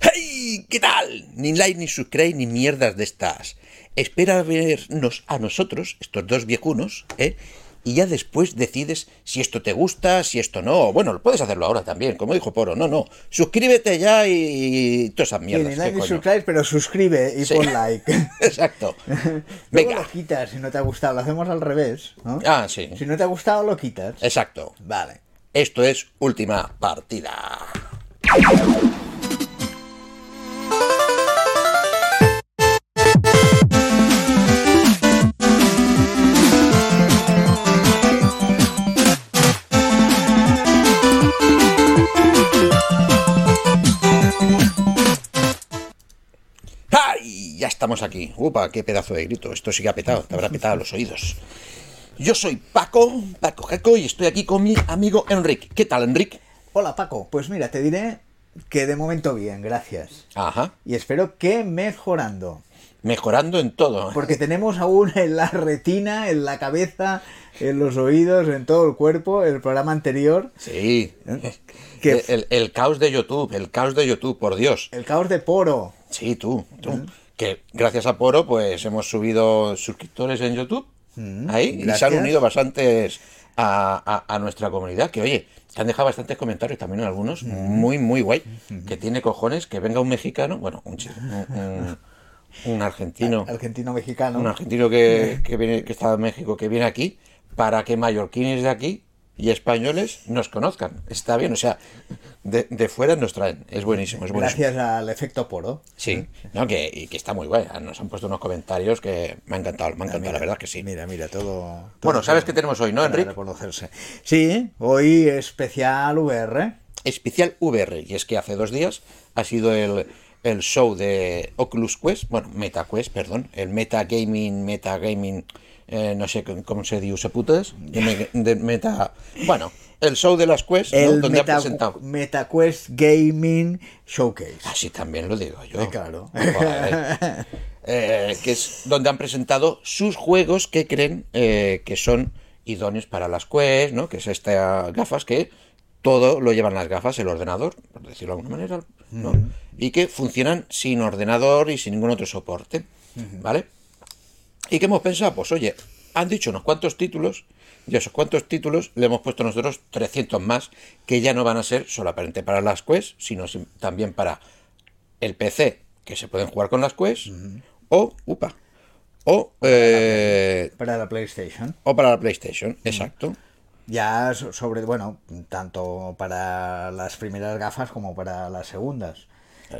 ¡Hey! ¿Qué tal? Ni like, ni subscribe, ni mierdas de estas. Espera a vernos a nosotros, estos dos viejunos, ¿eh? Y ya después decides si esto te gusta, si esto no. Bueno, puedes hacerlo ahora también, como dijo Poro. No, no. Suscríbete ya y, y todas esas mierdas. ni ¿qué like ni subscribe, pero suscribe y Sí. pon like. Exacto. Luego Venga. lo quitas si no te ha gustado. Lo hacemos al revés, ¿no? Ah, sí. Si no te ha gustado, lo quitas. Exacto. Vale. Esto es última partida. Estamos aquí. Upa, qué pedazo de grito. Esto sí que ha petado, te habrá petado los oídos. Yo soy Paco, Paco Jaco, y estoy aquí con mi amigo Enrique. ¿Qué tal, Enrique? Hola, Paco. Pues mira, te diré que de momento bien, gracias. Ajá. Y espero que mejorando. Mejorando en todo. Porque tenemos aún en la retina, en la cabeza, en los oídos, en todo el cuerpo, el programa anterior, Sí. ¿Qué? El, el- el caos de YouTube, el caos de YouTube, por Dios. el caos de poro. Sí, tú, tú. Que gracias a Poro, pues hemos subido suscriptores en YouTube. Ahí. Y se han unido bastantes a, a- a nuestra comunidad. Que oye, que han dejado bastantes comentarios también algunos. Muy, muy guay. Que tiene cojones que venga un mexicano. Bueno, un, un, un- un argentino. Argentino-mexicano. un argentino que, que viene, que está en México, que viene aquí, para que mallorquines de aquí y españoles nos conozcan. Está bien, o sea, de, de fuera nos traen. Es buenísimo, es buenísimo. Gracias al efecto poro. Sí, no, que, y que está muy guay. Nos han puesto unos comentarios que me han encantado, me han encantado, la verdad que sí. Mira, mira, todo. todo Bueno, ¿sabes qué tenemos hoy, no, Enrique? Sí, hoy especial VR. Especial VR, y es que hace dos días ha sido el, el show de Oculus Quest, bueno, Meta Quest, perdón, el Meta Gaming, Meta Gaming, eh, no sé cómo- se dice putas, de, me- de Meta, bueno, el show de las Quest, donde Meta, ha presentado. MetaQuest Gaming Showcase. Así también lo digo yo. Eh, claro. Joder. Eh, que es donde han presentado sus juegos que creen que son idóneos para las Quest, ¿no? Que es estas gafas que todo lo llevan las gafas, el ordenador, por decirlo de alguna manera, ¿no? Y que funcionan sin ordenador y sin ningún otro soporte, ¿vale? ¿Y qué hemos pensado? Pues oye, han dicho unos cuantos títulos, y a esos cuantos títulos le hemos puesto nosotros 300 más, que ya no van a ser solamente para las Quest, sino también para el PC, que se pueden jugar con las Quest, o, upa, o, eh, Para la PlayStation. o para la PlayStation, exacto. Ya so- sobre, bueno, tanto para las primeras gafas como para las segundas.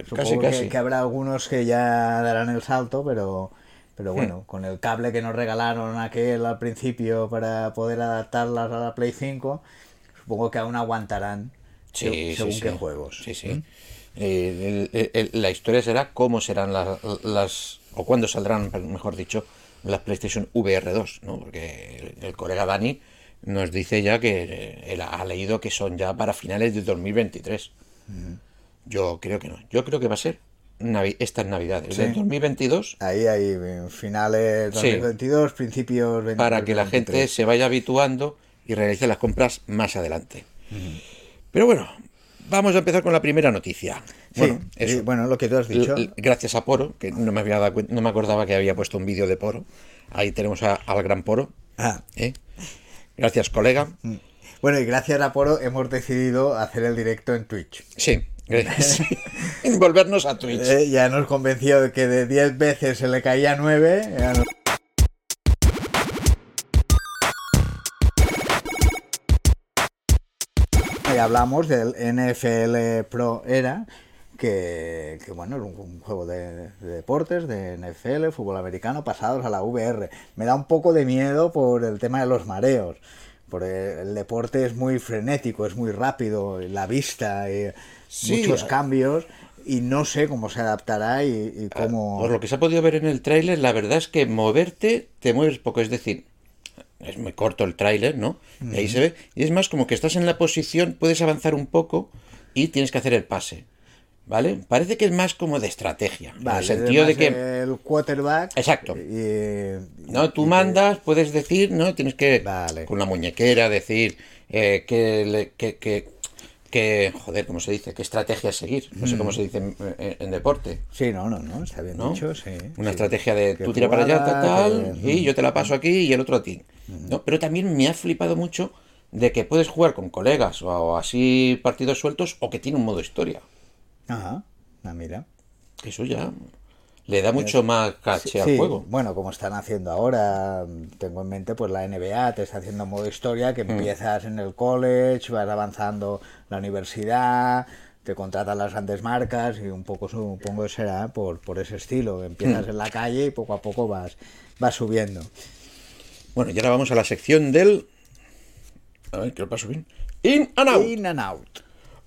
Supongo casi, que, casi. que habrá algunos que ya darán el salto, pero, pero bueno, con el cable que nos regalaron aquel al principio para poder adaptarlas a la Play 5, supongo que aún aguantarán Sí, se- sí, según sí. qué juegos. Sí, sí. Eh, el- el- el- la historia será cómo serán las, las o cuándo saldrán, mejor dicho, las PlayStation VR 2, ¿no? Porque el, colega Dani nos dice ya que eh, él ha leído que son ya para finales de 2023. Yo creo que no. Yo creo que va a ser navi- estas navidades Sí. del 2022 Ahí hay eh, finales Sí. 2022, principios 20, para que la gente 2023. se vaya habituando y realice las compras más adelante. Pero bueno, vamos a empezar con la primera noticia. Sí, Bueno, sí, bueno, lo que tú has dicho. L- Gracias a Poro, que no me, había dado cuen- no me acordaba que había puesto un vídeo de Poro. Ahí tenemos a- al gran Poro. Ah, ¿eh? Gracias, colega. bueno, y gracias a Poro hemos decidido hacer el directo en Twitch. Sí, sí. Volvernos a Twitch. Eh, ya nos convenció de que de 10 veces se le caía 9. Y hablamos del NFL Pro Era, que, que, bueno, es un, un juego de, de deportes, de NFL, fútbol americano, pasados a la VR. Me da un poco de miedo por el tema de los mareos. Porque el deporte es muy frenético, es muy rápido, la vista, y Sí, muchos cambios, y no sé cómo se adaptará y, y cómo... Por lo que se ha podido ver en el tráiler, la verdad es que moverte te mueves poco. Es decir, es muy corto el tráiler, ¿no? Y ahí se ve. Y es más como que estás en la posición, puedes avanzar un poco y tienes que hacer el pase. ¿Vale? Parece que es más como de estrategia. en Vale, el sentido de que. El quarterback... Exacto. y- No, tú y que- mandas, puedes decir, ¿no? Tienes que Vale. con la muñequera decir eh, que, le- que, que, joder, ¿cómo se dice? ¿Qué estrategia seguir? No sé cómo se dice en, en- en deporte. Sí, no, no, no, está bien ¿no? dicho, sí. Una sí. estrategia de Que tú tira para allá, tal, tal, que- y yo te la paso aquí y el otro a ti. ¿no? Pero también me ha flipado mucho de que puedes jugar con colegas o así partidos sueltos o que tiene un modo historia. Ajá, ah, mira. Eso ya le da mucho más caché al Sí, juego. bueno, como están haciendo ahora, tengo en mente pues la NBA, te está haciendo modo historia, Mm. que empiezas en el college, vas avanzando la universidad, te contratan las grandes marcas y un poco supongo que será por, por ese estilo, empiezas Mm. en la calle y poco a poco vas, vas subiendo. Bueno, y ahora vamos a la sección del... A ver, que lo paso bien. In and out. In and out.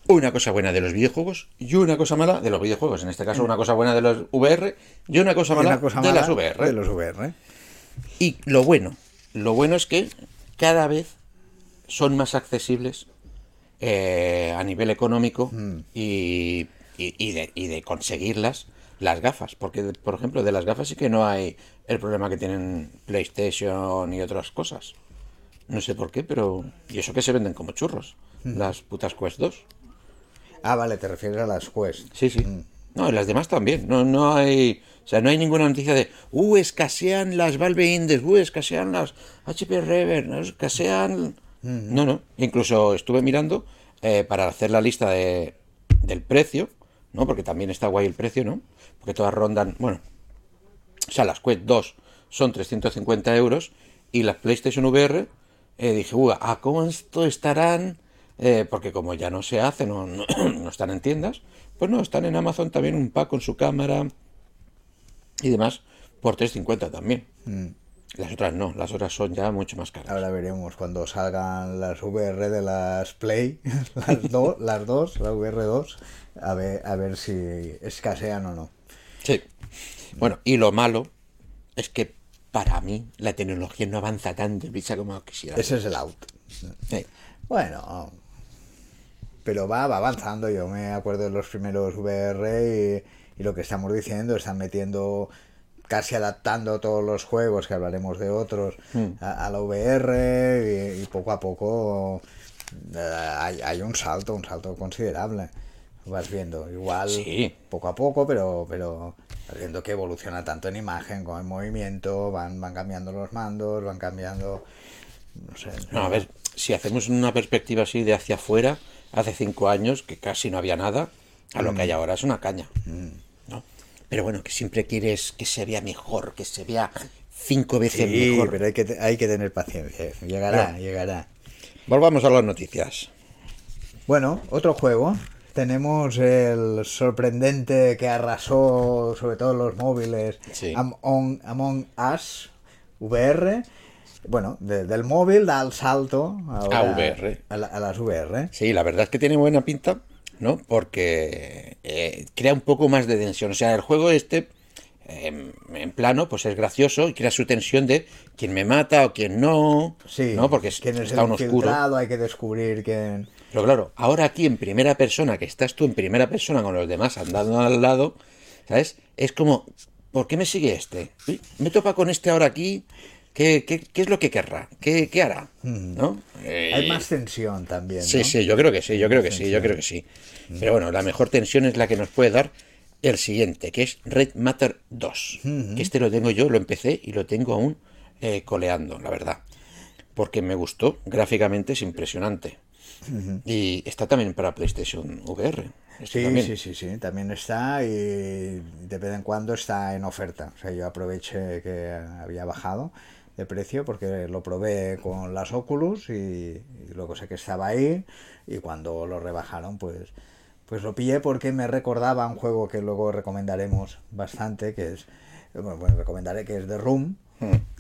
Una cosa buena de los videojuegos y una cosa mala de los videojuegos. En este caso, una cosa buena de los VR y una cosa mala una cosa de las VR. de los VR. Y lo bueno, lo bueno es que cada vez son más accesibles eh, a nivel económico y, y- y de, y de conseguirlas las gafas. Porque, por ejemplo, de las gafas sí que no hay el problema que tienen PlayStation y otras cosas. No sé por qué, pero... Y eso que se venden como churros. Las putas Quest 2. Ah, vale, te refieres a las Quest. Sí, sí. No, y las demás también. No, no hay. O sea, no hay ninguna noticia de. Uh, escasean las Valve Index, uh, escasean las HP Rever, ¿no? escasean. No, no. Incluso estuve mirando eh, para hacer la lista de, del precio, ¿no? Porque también está guay el precio, ¿no? Porque todas rondan. Bueno. O sea, las Quest 2 son 350 euros y las PlayStation VR, eh, dije, uy, ¿a cuánto estarán? Eh, porque como ya no se hace, no, no, no están en tiendas, pues no, están en Amazon también un pack con su cámara y demás por 350 también. Las otras no, las otras son ya mucho más caras. Ahora veremos cuando salgan las VR de las Play, las, dos las dos, la VR2, a ver, a ver si escasean o no. Sí. Bueno, y lo malo es que para mí la tecnología no avanza tan deprisa como quisiera. Ese es el out. Sí. Bueno, pero va, va avanzando. Yo me acuerdo de los primeros VR y, y lo que estamos diciendo, están metiendo, casi adaptando todos los juegos, que hablaremos de otros, a, a la VR y, y poco a poco eh, hay, hay un salto, un salto considerable. Vas viendo, igual Sí. poco a poco, pero, pero vas viendo que evoluciona tanto en imagen como en movimiento, van, van cambiando los mandos, van cambiando, no sé. No, a ver, si hacemos una perspectiva así de hacia afuera, hace cinco años, que casi no había nada, a lo que hay ahora es una caña. ¿no? Pero bueno, que siempre quieres que se vea mejor, que se vea cinco veces Sí, mejor. pero hay que, hay que tener paciencia. Llegará, llegará. Volvamos a las noticias. Bueno, otro juego. Tenemos el sorprendente que arrasó sobre todo los móviles Sí. Among, Among Us VR. Bueno, de- del móvil da el salto ahora A VR. A, la- a las VR. Sí, la verdad es que tiene buena pinta, ¿no? Porque eh, crea un poco más de tensión. O sea, el juego este, eh, en plano, pues es gracioso y crea su tensión de quién me mata o quién no, Sí, ¿no? Porque quién es está el un oscuro. hay que descubrir quién... Pero claro, ahora aquí en primera persona, que estás tú en primera persona con los demás andando al lado, ¿sabes? Es como, ¿por qué me sigue este? Me topa con este ahora aquí, ¿qué, qué, qué es lo que querrá? ¿Qué, qué hará? ¿No? Eh, Hay más tensión también. Sí, ¿no? sí, yo creo que sí, yo creo que sí, yo creo que sí. Pero bueno, la mejor tensión es la que nos puede dar el siguiente, que es Red Matter 2. Que este lo tengo yo, lo empecé y lo tengo aún eh, coleando, la verdad. Porque me gustó, gráficamente es impresionante. Y está también para PlayStation VR. este Sí, también. sí, sí, sí, también está y de vez en cuando está en oferta. O sea, yo aproveché que había bajado de precio porque lo probé con las Oculus y, y luego sé que estaba ahí y cuando lo rebajaron pues pues lo pillé porque me recordaba un juego que luego recomendaremos bastante que es bueno, bueno, recomendaré que es The Room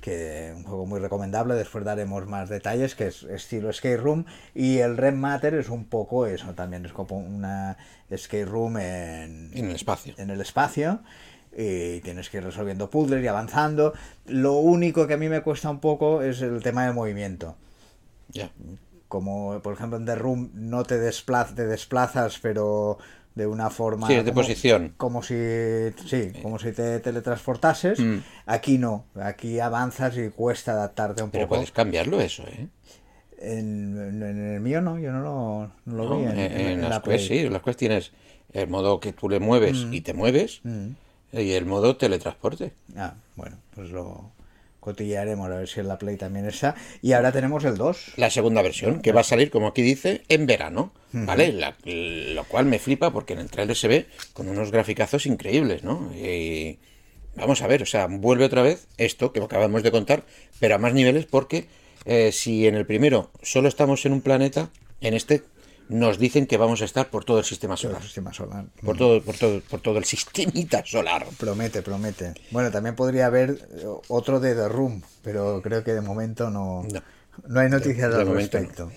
que un juego muy recomendable después daremos más detalles que es estilo escape room y el Red Matter es un poco eso también es como una escape room en, En el espacio. en el espacio y tienes que ir resolviendo puzzles y avanzando lo único que a mí me cuesta un poco es el tema del movimiento Ya. como por ejemplo en The Room no te, desplaz- te desplazas pero de una forma Sí, de como- posición. como si sí como si te teletransportases Mm. aquí no aquí avanzas y cuesta adaptarte un Pero poco puedes cambiarlo eso, ¿eh? En, en- en el mío no, yo no lo, no lo ¿no? vi. En, en la las. Quest sí, en las Quest tienes el modo que tú le mueves y te mueves y el modo teletransporte. Ah, bueno, pues lo cotillaremos a ver si en la Play también está. Y ahora tenemos el 2. La segunda versión, que va a salir, como aquí dice, en verano, ¿vale? La- lo cual me flipa porque en el trailer se ve con unos graficazos increíbles, ¿no? Y vamos a ver, o sea, vuelve otra vez esto que acabamos de contar, pero a más niveles porque eh, si en el primero solo estamos en un planeta, en este nos dicen que vamos a estar por todo el sistema El solar. sistema solar. Por todo, por todo, por todo el sistemita solar. Promete, promete. Bueno, también podría haber otro de The Room, pero creo que de momento no, No. no hay noticias De- de al momento no. respecto.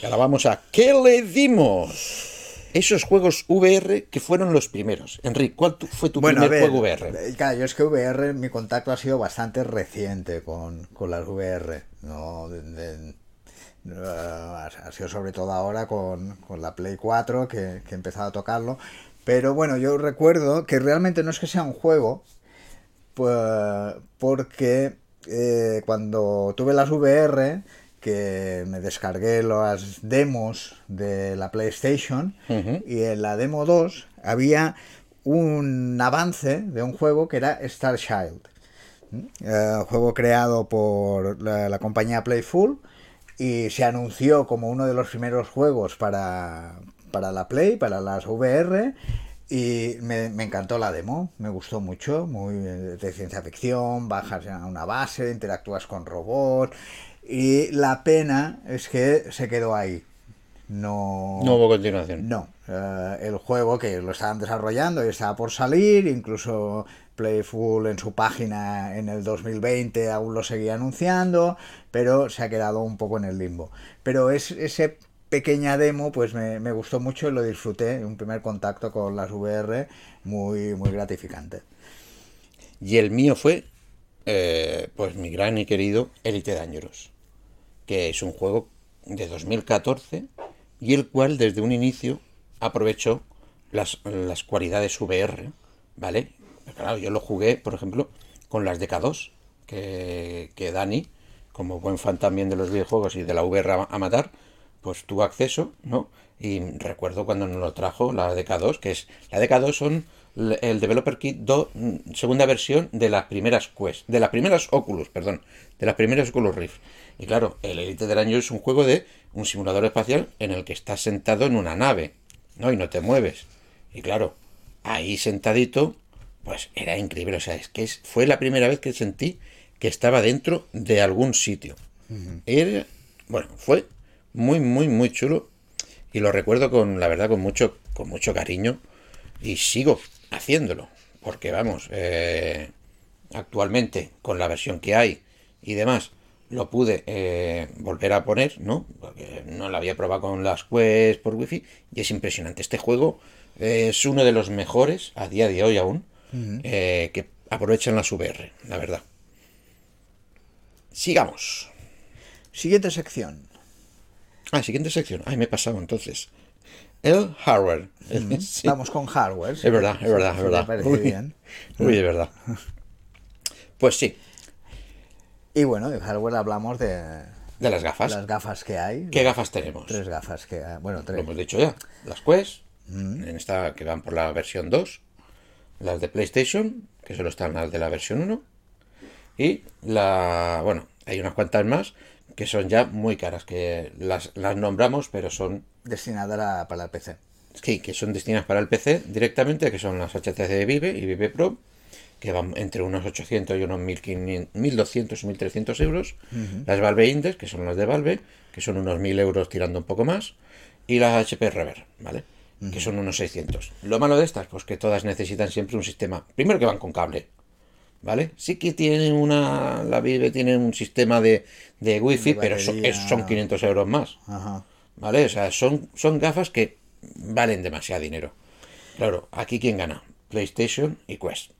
Y ahora vamos a ¿qué le dimos? Esos juegos VR que fueron los primeros. Enrique, ¿cuál fue tu Bueno, primer ver, juego VR? eh, claro, yo es que VR, mi contacto ha sido bastante reciente con, con las VR. No, De- de- eh, ha sido sobre todo ahora con, con la Play 4 que, que he empezado a tocarlo. Pero bueno, yo recuerdo que realmente no es que sea un juego, pues, porque eh, cuando tuve las VR, que me descargué las demos de la PlayStation, y en la demo 2 había un avance de un juego que era Star Child. Eh, juego creado por la, la compañía Playful y se anunció como uno de los primeros juegos para, para la Play, para las VR. Y me, me encantó la demo, me gustó mucho, muy de ciencia ficción, bajas a una base, interactúas con robots. Y la pena es que se quedó ahí. No, No hubo continuación. no, eh, el juego que lo estaban desarrollando y estaba por salir, incluso Playful en su página en el 2020 aún lo seguía anunciando, pero se ha quedado un poco en el limbo. Pero es ese pequeña demo pues me, me gustó mucho y lo disfruté, un primer contacto con las VR muy, muy gratificante. Y el mío fue, eh, pues mi gran y querido Elite Dangerous, que es un juego de 2014 y el cual desde un inicio aprovechó las, las cualidades VR, ¿vale? Claro, yo lo jugué, por ejemplo, con las DK2, que, que Dani, como buen fan también de los videojuegos y de la VR a, matar, pues tuvo acceso, ¿no? Y recuerdo cuando nos lo trajo la DK2, que es la DK2 son el Developer Kit 2, mm, segunda versión de las primeras Quest, de las primeras Oculus, perdón, de las primeras Oculus Rift. Y claro, el Elite del año es un juego de un simulador espacial en el que estás sentado en una nave, ¿no? Y no te mueves. Y claro, ahí sentadito, pues era increíble. O sea, es que es- fue la primera vez que sentí que estaba dentro de algún sitio. Era- bueno, fue muy, muy, muy chulo. Y lo recuerdo con, la verdad, con mucho, con mucho cariño. Y sigo haciéndolo. Porque vamos, eh, actualmente, con la versión que hay y demás, lo pude eh, volver a poner, ¿no? Porque no lo había probado con las Quest por wifi. Y es impresionante. Este juego eh, es uno de los mejores a día de hoy aún. Eh, que aprovechan las VR, la verdad. Sigamos. Siguiente sección. Ah, siguiente sección. Ay, me he pasado entonces. El hardware. Sí. Vamos con hardware. Es verdad, es verdad, es verdad. parece Uy, bien. uy, es verdad. Pues sí, Y bueno, de hardware hablamos de de las gafas. las gafas que hay. ¿Qué gafas tenemos? Tres gafas que hay. Bueno, Lo tres. hemos dicho ya. Las Quest, en esta que van por la versión 2. Las de PlayStation, que solo están las de la versión 1. Y la. Bueno, hay unas cuantas más que son ya muy caras, que las, las nombramos, pero son Destinada a- para el PC. Sí, que son destinadas para el PC directamente, que son las HTC Vive y Vive Pro, que van entre unos 800 y unos 1500, 1200 o 1300 euros. Las Valve Index, que son las de Valve, que son unos 1000 euros tirando un poco más. Y las HP Rever, ¿vale? Que son unos 600. Lo malo de estas, pues que todas necesitan siempre un sistema. Primero que van con cable, ¿vale? Sí que tienen una. La Vive tiene un sistema de, de wifi, De pero son, es- son 500 euros más. Ajá. ¿Vale? O sea, son, son gafas que valen demasiado dinero. Claro, aquí quién gana? PlayStation y Quest.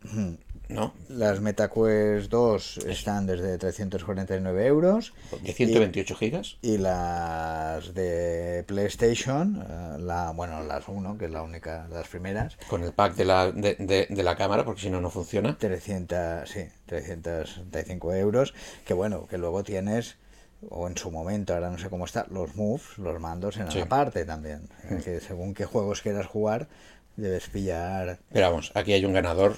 ¿No? Las MetaQuest 2 están desde 349 euros. De 128 gigas. Y las de PlayStation, eh, la, bueno, las 1, que es la única, las primeras, Con el pack de la, de, de- de la cámara, porque si no, no funciona. 300, sí, 335 euros. Que bueno, que luego tienes o en su momento, ahora no sé cómo está, los moves, los mandos en Sí. la parte también. Es que según qué juegos quieras jugar, debes pillar. Pero vamos, aquí hay un ganador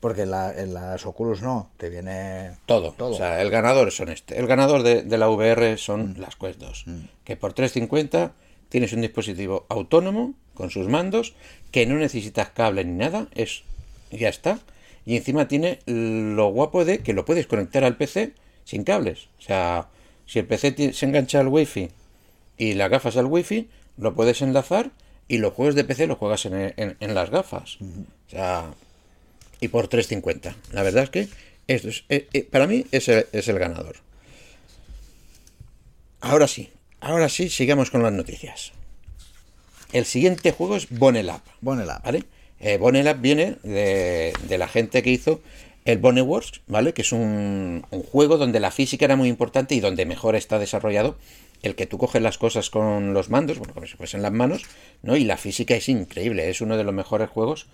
Porque en, la- en las Oculus no, te viene todo. Todo. O sea, el ganador son este. El ganador de, de la VR son las Quest 2. Que por 350 tienes un dispositivo autónomo con sus mandos, que no necesitas cable ni nada, es ya está. Y encima tiene lo guapo de que lo puedes conectar al PC sin cables. O sea, si el PC se engancha al Wi-Fi y las gafas al Wi-Fi, lo puedes enlazar y los juegos de PC los juegas en, en- en las gafas. O sea, y por 3.50. La verdad es que esto es, eh, eh, para mí es el, es el ganador. Ahora sí, ahora sí, sigamos con las noticias. El siguiente juego es Bonelab. Bonelab. ¿Vale? Eh, Bonelab viene de, de la gente que hizo el Boneworks, ¿vale? Que es un, un juego donde la física era muy importante y donde mejor está desarrollado el que tú coges las cosas con los mandos, bueno, como si fuesen las manos, ¿no? Y la física es increíble, es uno de los mejores juegos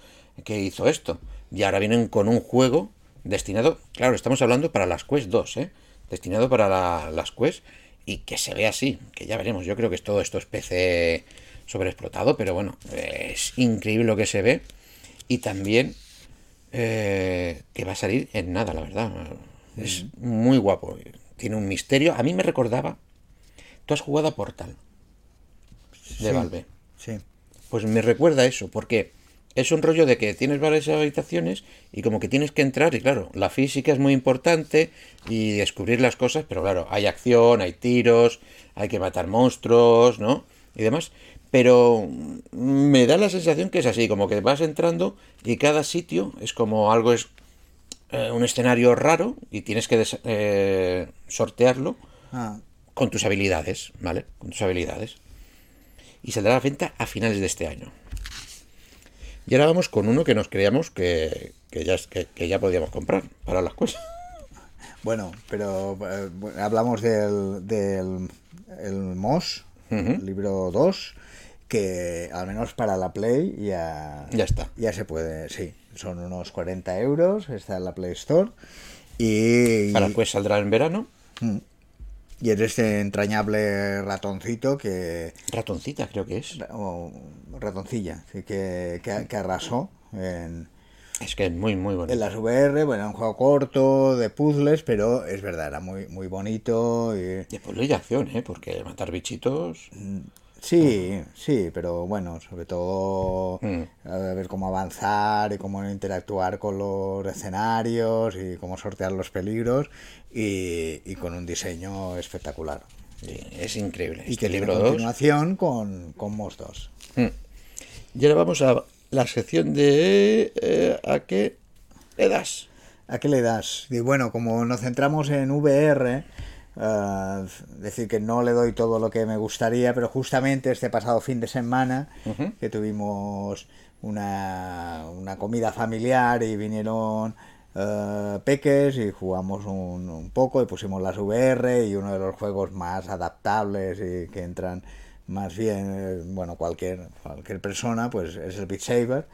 que hizo esto. Y ahora vienen con un juego destinado, claro, estamos hablando para las Quest 2, ¿eh? Destinado para la- las Quest y que se ve así, que ya veremos. Yo creo que es todo esto es PC sobreexplotado, pero bueno, es increíble lo que se ve. Y también eh, que va a salir en nada, la verdad. Es muy guapo. Tiene un misterio. A mí me recordaba. Tú has jugado a Portal de Sí. Valve. Sí. Pues me recuerda eso, porque es un rollo de que tienes varias habitaciones y como que tienes que entrar y claro, la física es muy importante y descubrir las cosas, pero claro, hay acción, hay tiros, hay que matar monstruos, ¿no? Y demás. Pero me da la sensación que es así, como que vas entrando y cada sitio es como algo es eh, un escenario raro y tienes que eh, sortearlo Ah, con tus habilidades, ¿vale? Con tus habilidades. Y saldrá a la venta a finales de este año. Y ahora vamos con uno que nos creíamos que, que ya, que, que ya podíamos comprar para las cosas. Bueno, pero eh, hablamos del, del el MOS, libro 2, que al menos para la Play ya, Ya está. ya se puede, sí. Son unos 40 euros, está en la Play Store. Y, Para pues saldrá en verano. Y es este entrañable ratoncito que. Ratoncita creo que es. o ratoncilla, sí, que, que, que arrasó en, Es que es muy, muy bonito. En las VR, bueno, un juego corto, de puzzles, pero es verdad, era muy, muy bonito. Y... Y después de acción, ¿eh? Porque matar bichitos... Sí, sí, pero bueno, sobre todo Mm. a ver cómo avanzar y cómo interactuar con los escenarios y cómo sortear los peligros y, y con un diseño espectacular. sí, es increíble. Y Este que tiene libro 2. continuación con, con MOS 2. Y ahora vamos a la sección de... eh, ¿A qué le das? ¿A qué le das? Y bueno, como nos centramos en VR, eh, decir que no le doy todo lo que me gustaría, pero justamente este pasado fin de semana que tuvimos una, una comida familiar y vinieron eh, peques y jugamos un, poco y pusimos las VR y uno de los juegos más adaptables y que entran más bien, eh, bueno, cualquier, cualquier persona, pues es el Beat Saber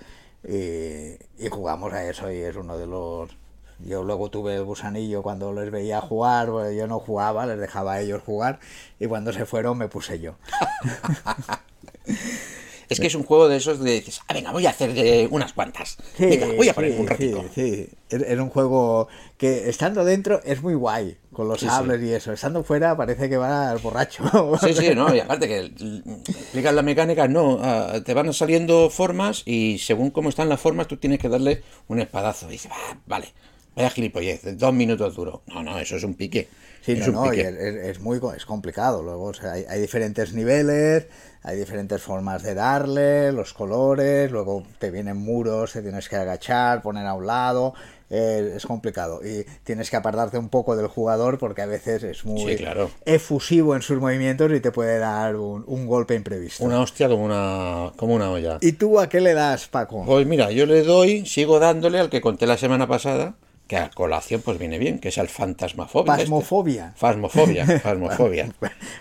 y, jugamos a eso y es uno de los yo luego tuve el gusanillo cuando les veía jugar, yo no jugaba, les dejaba a ellos jugar y cuando se fueron me puse yo. Es que es un juego de esos de dices, ah, venga, voy a hacer eh, unas cuantas. venga, voy a poner sí, un ratito. Sí, sí. Es, es un juego que estando dentro es muy guay, con los Sí, sí. sables y eso. Estando fuera parece que va al borracho. Sí, sí, no, y aparte que explicas la mecánica, no, ah, te van saliendo formas y según cómo están las formas tú tienes que darle un espadazo. Y dices, "Ah, vale, vaya gilipollez, dos minutos duro. No, no, eso es un pique. Sí, es no, no, y es, muy es complicado. Luego, o sea, hay, hay diferentes niveles, hay diferentes formas de darle, los colores, luego te vienen muros, te tienes que agachar, poner a un lado. eh, es complicado y tienes que apartarte un poco del jugador porque a veces es muy Sí, claro. efusivo en sus movimientos y te puede dar un, un golpe imprevisto. Una hostia como una, como una olla. ¿Y tú a qué le das, Paco? Pues mira, yo le doy, sigo dándole al que conté la semana pasada, que a colación pues viene bien, que es al fantasmafobia. este. Pasmofobia. Fasmofobia, fasmofobia.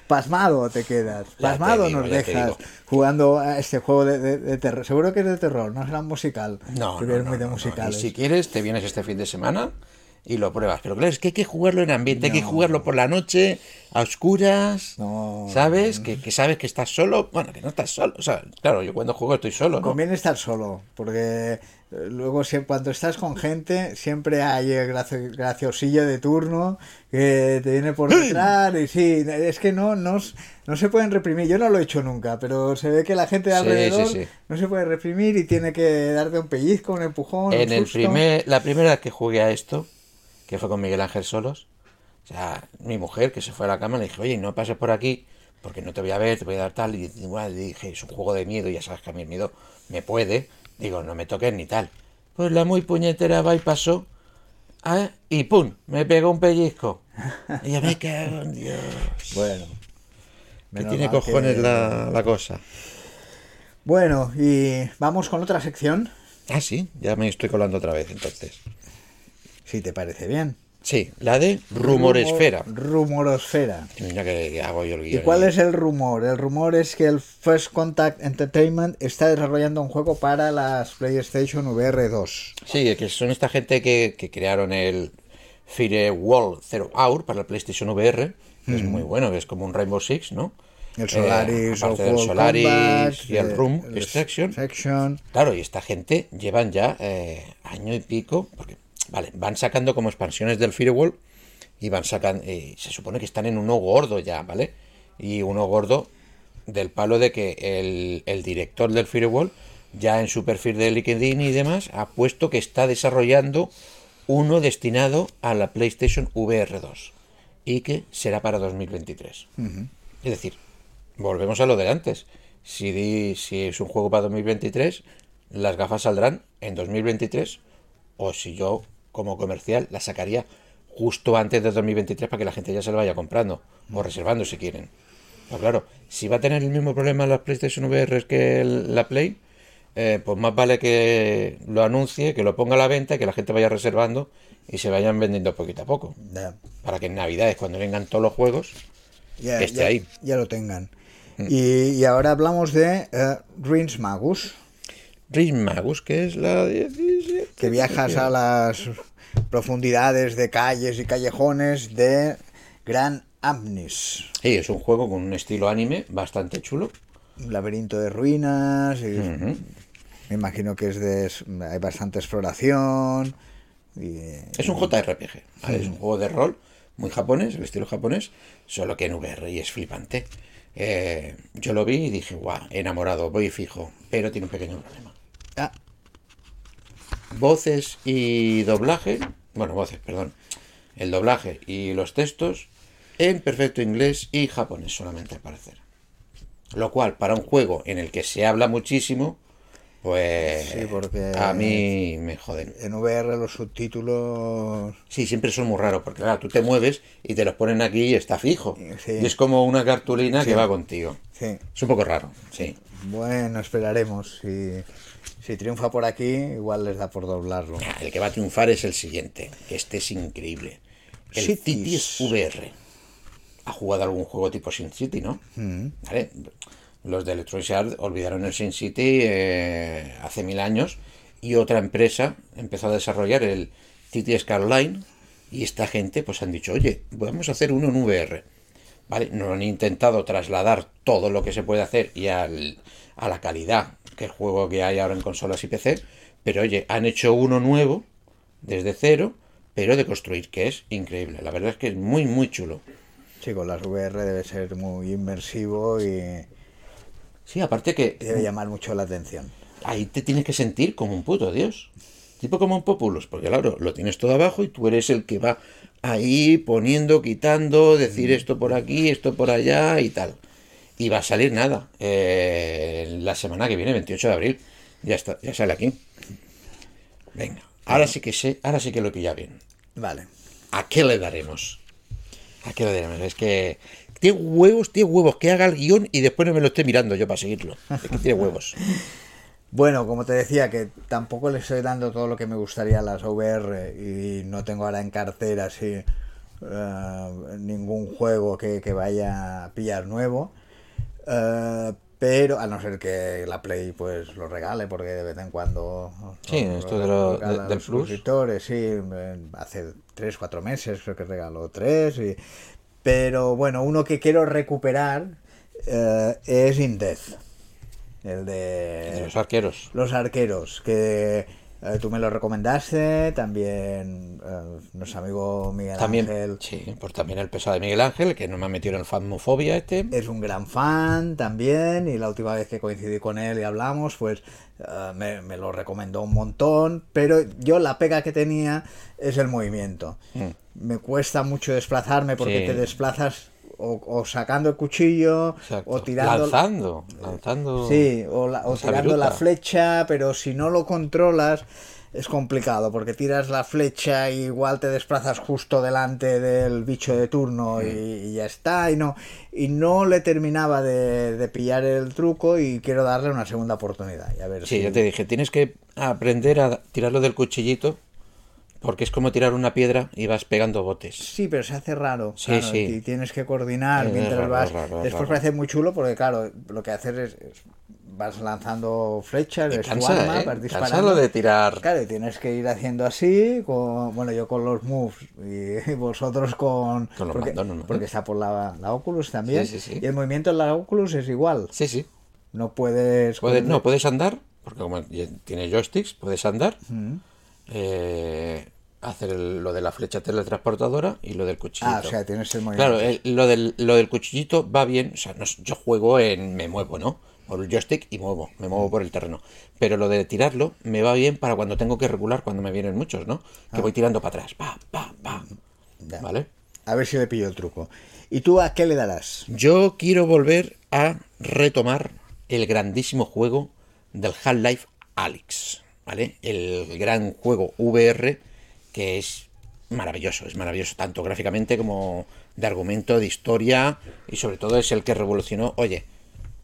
Pasmado te quedas. Pasmado te digo, nos dejas jugando a este juego de, de- de terror. Seguro que es de terror, no será musical. No, no, no, muy de no, no. Y musicales. si quieres, te vienes este fin de semana y lo pruebas. Pero claro, es que hay que jugarlo en ambiente, hay que jugarlo por la noche, a oscuras, No. ¿sabes? Que, que sabes que estás solo. Bueno, que no estás solo. O sea, claro, yo cuando juego estoy solo, ¿no? Conviene estar solo, porque eh, luego cuando estás con gente siempre hay el gracio- graciosillo de turno que te viene por detrás y sí, es que no, no, no se pueden reprimir. Yo no lo he hecho nunca, pero se ve que la gente de alrededor sí, sí. no se puede reprimir y tiene que darte un pellizco, un empujón. En un el primer, la primera vez que jugué a esto, que fue con Miguel Ángel Solos, o sea, mi mujer que se fue a la cama le dije, oye, no pases por aquí porque no te voy a ver, te voy a dar tal. Y igual dije, es un juego de miedo, ya sabes que a mí el miedo me puede. Digo, no me toques ni tal. Pues la muy puñetera va y pasó. ah, Y pum, me pegó un pellizco. Y yo me cago en Dios. Bueno. Que tiene cojones que- la, la cosa. Bueno, y vamos con otra sección, Ah, sí, ya me estoy colando otra vez entonces. Si te parece bien. Sí, la de Rumoresfera. Rumorosfera. Mira que, que hago yo el ¿Y guion. cuál es el rumor? El rumor es que el First Contact Entertainment está desarrollando un juego para las PlayStation VR 2. Sí, que son esta gente que, que crearon el Firewall Zero Hour para el PlayStation VR. que Es muy bueno, que es como un Rainbow Six, ¿no? El Eh, Solaris, aparte o del Solaris Combat, y el eh, Room el. Claro, y esta gente llevan ya eh, año y pico, porque, vale, van sacando como expansiones del Firewall y van sacando, se supone que están en uno gordo ya, ¿vale? Y uno gordo del palo de que el, el director del Firewall, ya en su perfil de LinkedIn y demás, ha puesto que está desarrollando uno destinado a la PlayStation VR 2 y que será para 2023. Es decir, volvemos a lo de antes. Si, di- si es un juego para 2023, las gafas saldrán en 2023 o si yo como comercial las sacaría justo antes de 2023 para que la gente ya se lo vaya comprando o reservando si quieren. Pero claro, si va a tener el mismo problema las PlayStation VR que la Play, eh, pues más vale que lo anuncie, que lo ponga a la venta y que la gente vaya reservando y se vayan vendiendo poquito a poco. Para que en Navidades, cuando vengan todos los juegos, Que esté ya- ahí. ya lo tengan. Mm. Y, y ahora hablamos de Rins Magus, Riz Magus, que es la 17. que viajas a las profundidades de calles y callejones de Gran Amnis. Sí, es un juego con un estilo anime bastante chulo. Un laberinto de ruinas. y. Me imagino que es de. Hay bastante exploración. Y, Es un JRPG, ¿vale? es un juego de rol muy japonés, el estilo japonés, solo que en VR y es flipante. Eh, yo lo vi y dije, guau, enamorado, voy fijo, pero tiene un pequeño problema. Voces y doblaje, bueno, voces, perdón, el doblaje y los textos en perfecto inglés y japonés solamente al parecer. Lo cual, para un juego en el que se habla muchísimo, pues Sí, porque- a mí me joden. en VR los subtítulos. Sí, siempre son muy raros, porque claro, tú te mueves y te los ponen aquí y está fijo. Sí. Y es como una cartulina Sí. que va contigo. Sí. Es un poco raro, sí. Bueno, esperaremos. Si, si triunfa por aquí, igual les da por doblarlo. Ah, El que va a triunfar es el siguiente, que este es increíble. El Cities. Cities VR. ¿Ha jugado algún juego tipo Sin City, no? Mm. ¿Vale? Los de Electronic Arts olvidaron el Sin City eh, hace mil años y otra empresa empezó a desarrollar el City Skyline y esta gente pues han dicho, oye, vamos a hacer uno en VR. ¿Vale? No han intentado trasladar todo lo que se puede hacer y al- a la calidad que el juego que hay ahora en consolas y PC, pero oye, han hecho uno nuevo desde cero, pero de construir, que es increíble. La verdad es que es muy, muy chulo. Sí, con las VR debe ser muy inmersivo y Sí, aparte que debe llamar mucho la atención. ahí te tienes que sentir como un puto dios. Tipo como un populus, porque claro, lo tienes todo abajo y tú eres el que va ahí poniendo, quitando, decir esto por aquí, esto por allá y tal. Y va a salir nada. eh, la semana que viene, 28 de abril. Ya está, ya sale aquí. Venga, ahora sí que sé, ahora sí que lo pilla bien. Vale. ¿A qué le daremos? ¿A qué le daremos? Es que tiene huevos, tiene huevos, que haga el guion y después no me lo esté mirando yo para seguirlo. Es que tiene huevos. Bueno, como te decía, que tampoco le estoy dando todo lo que me gustaría a las VR y no tengo ahora en cartera así eh, ningún juego que, que vaya a pillar nuevo. Eh, pero a no ser que la Play pues lo regale porque de vez en cuando sí lo- esto de lo, de- del plus. sí hace tres cuatro meses creo que regaló tres y- pero bueno uno que quiero recuperar eh, es Indez el de de los arqueros. los arqueros, que eh, tú me lo recomendaste, también eh, nuestro amigo Miguel también Ángel sí por también el pesado de Miguel Ángel que no me ha metido en el fasmofobia este es un gran fan también y la última vez que coincidí con él y hablamos, pues eh, me, me lo recomendó un montón, pero yo la pega que tenía es el movimiento. Me cuesta mucho desplazarme porque Mm. Sí. te desplazas o, o sacando el cuchillo Exacto. o tirando... lanzando lanzando Sí, o, la- o tirando la flecha, pero si no lo controlas es complicado porque tiras la flecha y igual te desplazas justo delante del bicho de turno y, y ya está y no y no le terminaba de, de pillar el truco y quiero darle una segunda oportunidad y a ver Sí, si ya te dije, tienes que aprender a tirarlo del cuchillito porque es como tirar una piedra y vas pegando botes. Sí, pero se hace raro. Sí, claro, sí. Y tienes que coordinar Es mientras raro, vas. raro, Después raro. parece muy chulo porque, claro, lo que haces es, es- vas lanzando flechas, Y es tu cansa, arma, ¿eh? vas disparando. de tirar. Claro, y tienes que ir haciendo así, con, bueno, yo con los moves y vosotros con... Con los porque, mandos, normal. porque está por la, la Oculus también. Sí, sí, sí. Y el movimiento en la Oculus es igual. Sí, sí. No puedes... Puedes, no, puedes andar, porque como ya tiene joysticks, puedes andar. Eh, hacer el- lo de la flecha teletransportadora y lo del cuchillito. Ah, o sea, tienes el movimiento. Claro, el- lo, del, lo del cuchillito va bien. O sea, no yo juego en. Me muevo, ¿no? Por el joystick y muevo, me muevo por el terreno. Pero lo de tirarlo me va bien para cuando tengo que regular, cuando me vienen muchos, ¿no? Que voy tirando para atrás. Pa, pa, pa. Ya. ¿Vale? A ver si le pillo el truco. ¿Y tú a qué le darás? Yo quiero volver a retomar el grandísimo juego del Half-Life Alyx, ¿vale? El gran juego VR que es maravilloso, es maravilloso tanto gráficamente como de argumento, de historia y sobre todo es el que revolucionó, oye,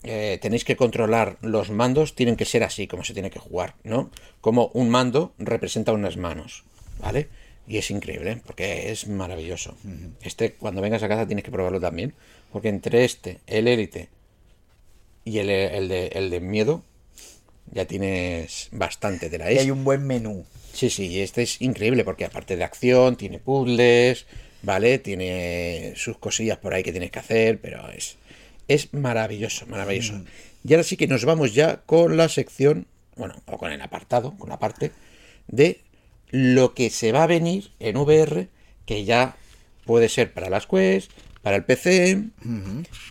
eh, tenéis que controlar los mandos, tienen que ser así como se tiene que jugar, ¿no? Como un mando representa unas manos, ¿vale? Y es increíble, porque es maravilloso. Este, cuando vengas a casa tienes que probarlo también, porque entre este, el élite y el, el de, el de miedo, ya tienes bastante de la Y hay un buen menú. Sí, sí, y este es increíble porque aparte de acción, tiene puzzles, ¿vale? Tiene sus cosillas por ahí que tienes que hacer, pero es, es maravilloso, maravilloso. Y ahora sí que nos vamos ya con la sección, bueno, o con el apartado, con la parte de lo que se va a venir en VR, que ya puede ser para las Quest, para el PC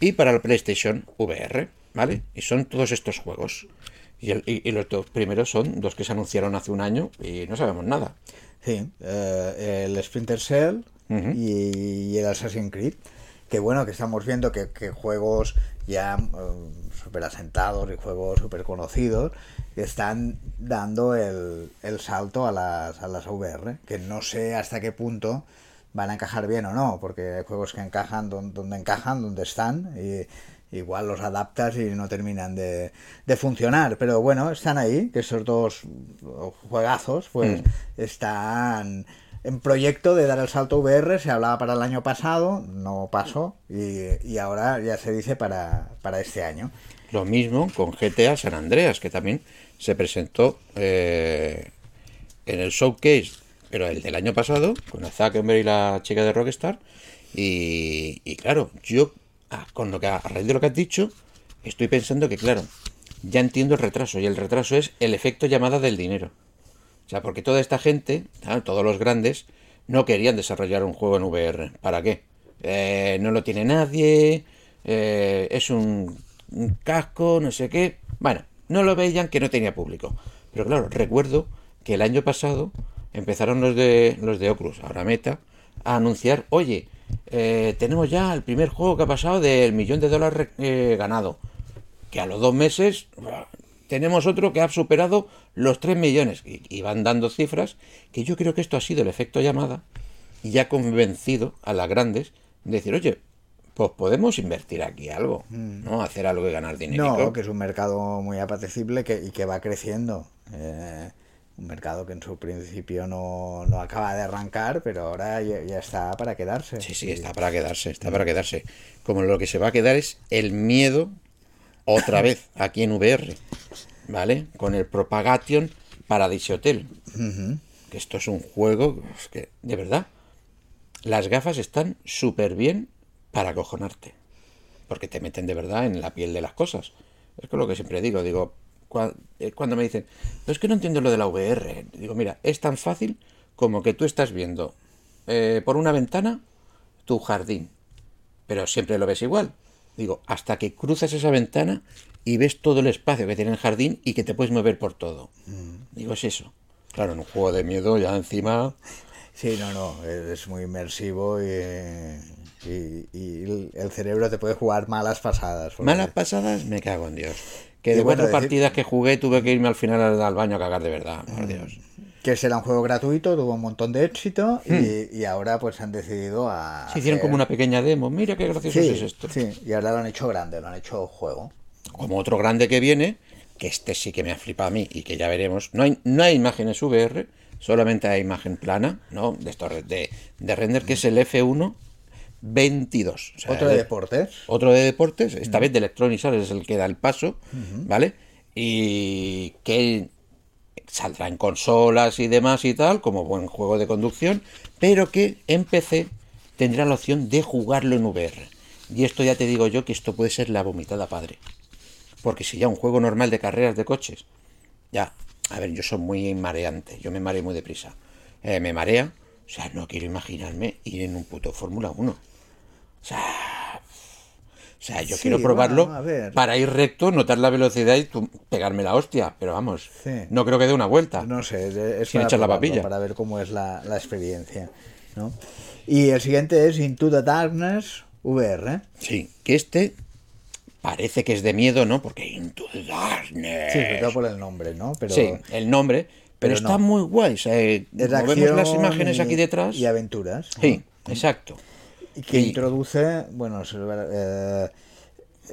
y para el PlayStation VR, ¿vale? Y son todos estos juegos. Y, el- y- y los dos primeros son dos que se anunciaron hace un año y no sabemos nada. Sí, eh, el Splinter Cell y, y el Assassin's Creed. Que bueno, que estamos viendo que, que juegos ya súper asentados y juegos súper conocidos están dando el, el salto a las, a las VR. Que no sé hasta qué punto van a encajar bien o no, porque hay juegos que encajan don- donde, encajan, donde están, y igual los adaptas y no terminan de, de funcionar. Pero bueno, están ahí, que esos dos juegazos, pues están en proyecto de dar el salto VR, se hablaba para el año pasado, no pasó, y, y ahora ya se dice para, para este año. Lo mismo con GTA San Andreas, que también se presentó eh, en el showcase, pero el del año pasado, con el Zuckerberg y la chica de Rockstar. Y, y claro, yo, con lo que a raíz de lo que has dicho, estoy pensando que, claro, ya entiendo el retraso, y el retraso es el efecto llamada del dinero. O sea, porque toda esta gente, todos los grandes, no querían desarrollar un juego en VR. ¿Para qué? Eh, no lo tiene nadie, eh, es un, un casco, no sé qué. Bueno, no lo veían que no tenía público. Pero claro, recuerdo que el año pasado empezaron los de los de Oculus, ahora Meta, a anunciar, oye, eh, tenemos ya el primer juego que ha pasado del millón de dólares eh, ganado. Que a los dos meses tenemos otro que ha superado los 3 millones. Y, y van dando cifras que yo creo que esto ha sido el efecto llamada y ha convencido a las grandes de decir, oye, pues podemos invertir aquí algo, ¿no? Hacer algo y ganar dinero. No, que es un mercado muy apetecible que, y que va creciendo. Eh, un mercado que en su principio no, no acaba de arrancar, pero ahora ya, ya está para quedarse. Sí, sí, está para quedarse, está para quedarse. Como lo que se va a quedar es el miedo otra vez aquí en VR, ¿vale? Con el Propagation Paradise Hotel. Que esto es un juego que, de verdad, las gafas están súper bien para acojonarte. Porque te meten de verdad en la piel de las cosas. Es lo que siempre digo, digo, cuando me dicen, pero es que no entiendo lo de la VR. Digo, mira, es tan fácil como que tú estás viendo eh, por una ventana tu jardín, pero siempre lo ves igual. Digo, hasta que cruzas esa ventana y ves todo el espacio que tiene el jardín y que te puedes mover por todo. Digo, es eso. Claro, en un juego de miedo ya encima... Sí, no, no, es muy inmersivo y, y- y el- el cerebro te puede jugar malas pasadas. porque- Malas pasadas, me cago en Dios. Que de bueno, cuatro decir- partidas que jugué tuve que irme al final al, baño a cagar de verdad, por Dios. Que será un juego gratuito, tuvo un montón de éxito y, y ahora pues han decidido a... Se hicieron hacer- como una pequeña demo. Mira qué gracioso Sí, es esto. sí, y ahora lo han hecho grande, lo han hecho juego. Como otro grande que viene, que este sí que me ha flipado a mí y que ya veremos. No hay, no hay imágenes VR, solamente hay imagen plana, ¿no? De, esto, de, de render, que es el F1 22. O sea, Otro de el- deportes. Otro de deportes, esta vez de Electronic Arts es el que da el paso, ¿vale? Y que saldrá en consolas y demás y tal, como buen juego de conducción, pero que en PC tendrá la opción de jugarlo en VR. Y esto ya te digo yo que esto puede ser la vomitada padre. Porque si ya un juego normal de carreras de coches, ya, a ver, yo soy muy mareante, yo me mareo muy deprisa. Eh, me marea, o sea, no quiero imaginarme ir en un puto Fórmula 1. O sea, o sea, yo Sí, quiero probarlo bueno, para ir recto, notar la velocidad y pegarme la hostia, pero vamos, Sí. no creo que dé una vuelta. No sé, es- es Sin para echar la papilla. Para ver cómo es la, la experiencia. ¿no? Y el siguiente es Into the Darkness VR. Sí, que este parece que es de miedo, ¿no? Porque Into the Darkness. Sí, sobre por el nombre, ¿no? Pero Sí, el nombre, pero, pero está no. muy guay. o sea, eh, es vemos las imágenes y- aquí detrás. Y aventuras. ¿no? Sí, exacto. Y que Y- introduce, bueno, eh,